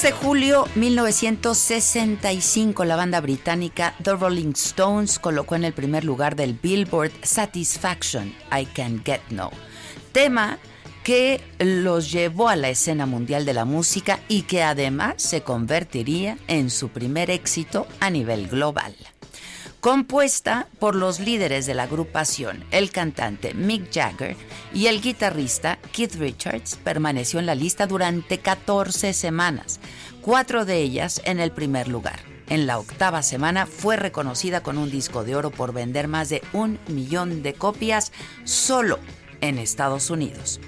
De julio 1965, la banda británica The Rolling Stones colocó en el primer lugar del Billboard Satisfaction, I Can Get No, tema que los llevó a la escena mundial de la música y que además se convertiría en su primer éxito a nivel global compuesta por los líderes de la agrupación, el cantante Mick Jagger y el guitarrista Keith Richards, permaneció en la lista durante 14 semanas, cuatro de ellas en el primer lugar. En la octava semana fue reconocida con un disco de oro por vender más de un millón de copias solo en Estados Unidos.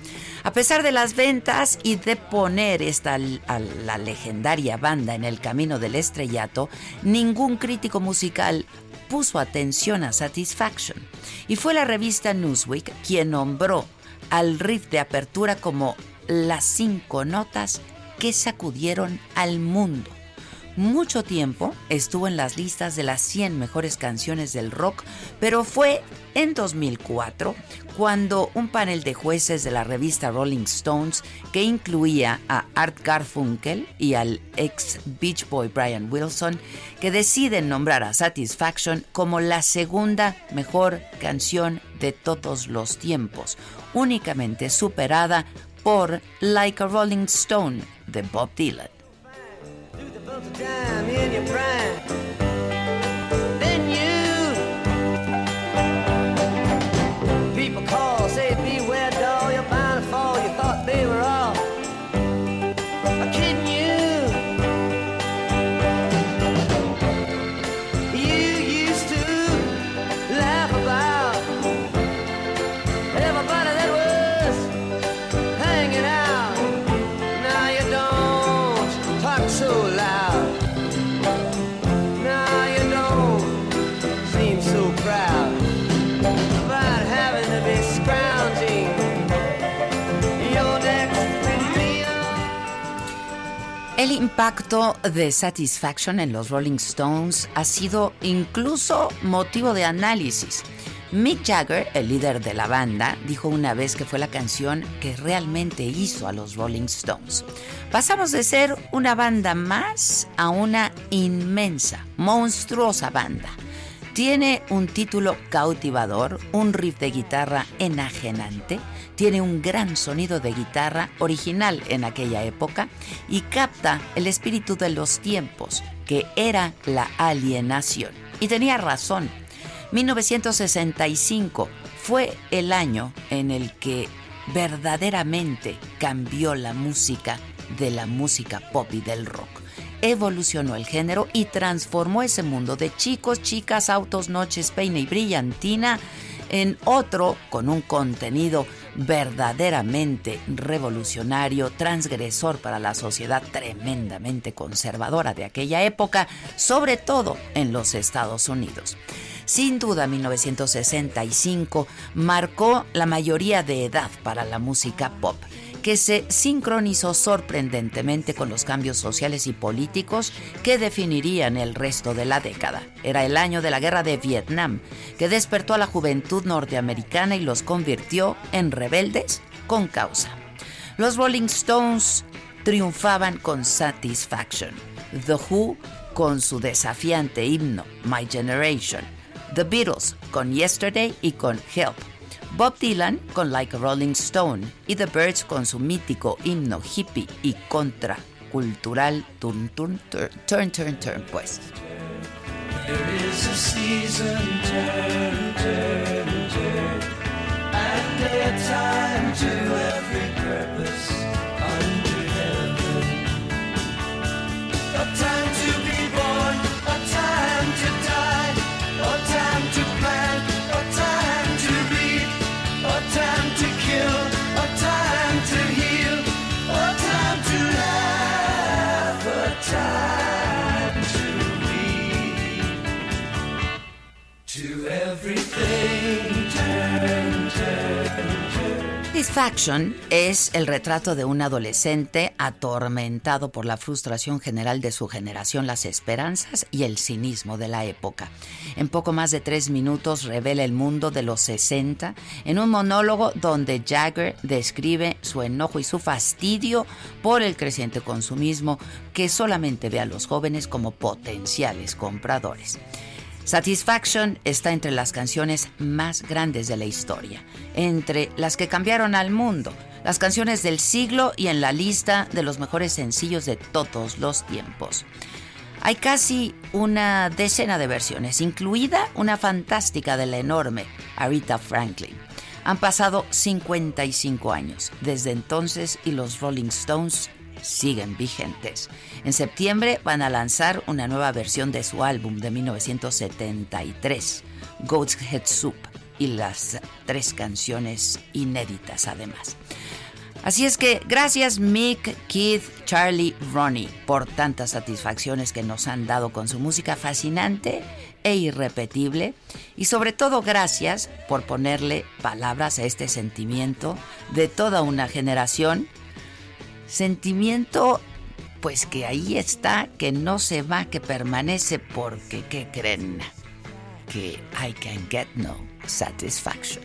A pesar de las ventas y de poner esta a la legendaria banda en el camino del estrellato, ningún crítico musical puso atención a Satisfaction y fue la revista Newsweek quien nombró al riff de apertura como las cinco notas que sacudieron al mundo. Mucho tiempo estuvo en las listas de las 100 mejores canciones del rock, pero fue en 2004 cuando un panel de jueces de la revista Rolling Stones, que incluía a Art Garfunkel y al ex Beach Boy Brian Wilson, que deciden nombrar a Satisfaction como la segunda mejor canción de todos los tiempos, únicamente superada por Like a Rolling Stone de Bob Dylan. Once a time in your prime. El impacto de Satisfaction en los Rolling Stones ha sido incluso motivo de análisis. Mick Jagger, el líder de la banda, dijo una vez que fue la canción que realmente hizo a los Rolling Stones. Pasamos de ser una banda más a una inmensa, monstruosa banda. Tiene un título cautivador, un riff de guitarra enajenante, tiene un gran sonido de guitarra original en aquella época y capta el espíritu de los tiempos, que era la alienación. Y tenía razón 1965 fue el año en el que verdaderamente cambió la música de la música pop y del rock. Evolucionó el género y transformó ese mundo de chicos, chicas, autos, noches, peine y brillantina en otro con un contenido verdaderamente revolucionario, transgresor para la sociedad tremendamente conservadora de aquella época, sobre todo en los Estados Unidos. Sin duda, 1965 marcó la mayoría de edad para la música pop que se sincronizó sorprendentemente con los cambios sociales y políticos que definirían el resto de la década. Era el año de la guerra de Vietnam, que despertó a la juventud norteamericana y los convirtió en rebeldes con causa. Los Rolling Stones triunfaban con Satisfaction, The Who con su desafiante himno My Generation, The Beatles con Yesterday y con Help, Bob Dylan con Like a Rolling Stone y The Birds con su mítico himno hippie y contracultural Turn Turn Turn Turn Turn, turn pues. A season, turn, turn, turn, and time to Satisfaction es el retrato de un adolescente atormentado por la frustración general de su generación, las esperanzas y el cinismo de la época. En poco más de tres minutos revela el mundo de los 60 en un monólogo donde Jagger describe su enojo y su fastidio por el creciente consumismo que solamente ve a los jóvenes como potenciales compradores. Satisfaction está entre las canciones más grandes de la historia, entre las que cambiaron al mundo, las canciones del siglo y en la lista de los mejores sencillos de todos los tiempos. Hay casi una decena de versiones, incluida una fantástica de la enorme Aretha Franklin. Han pasado 55 años desde entonces y los Rolling Stones siguen vigentes. En septiembre van a lanzar una nueva versión de su álbum de 1973, Goat's Head Soup, y las tres canciones inéditas además. Así es que gracias Mick, Keith, Charlie, Ronnie por tantas satisfacciones que nos han dado con su música fascinante e irrepetible y sobre todo gracias por ponerle palabras a este sentimiento de toda una generación Sentimiento, pues que ahí está, que no se va, que permanece porque, ¿qué creen? Que I can get no satisfaction.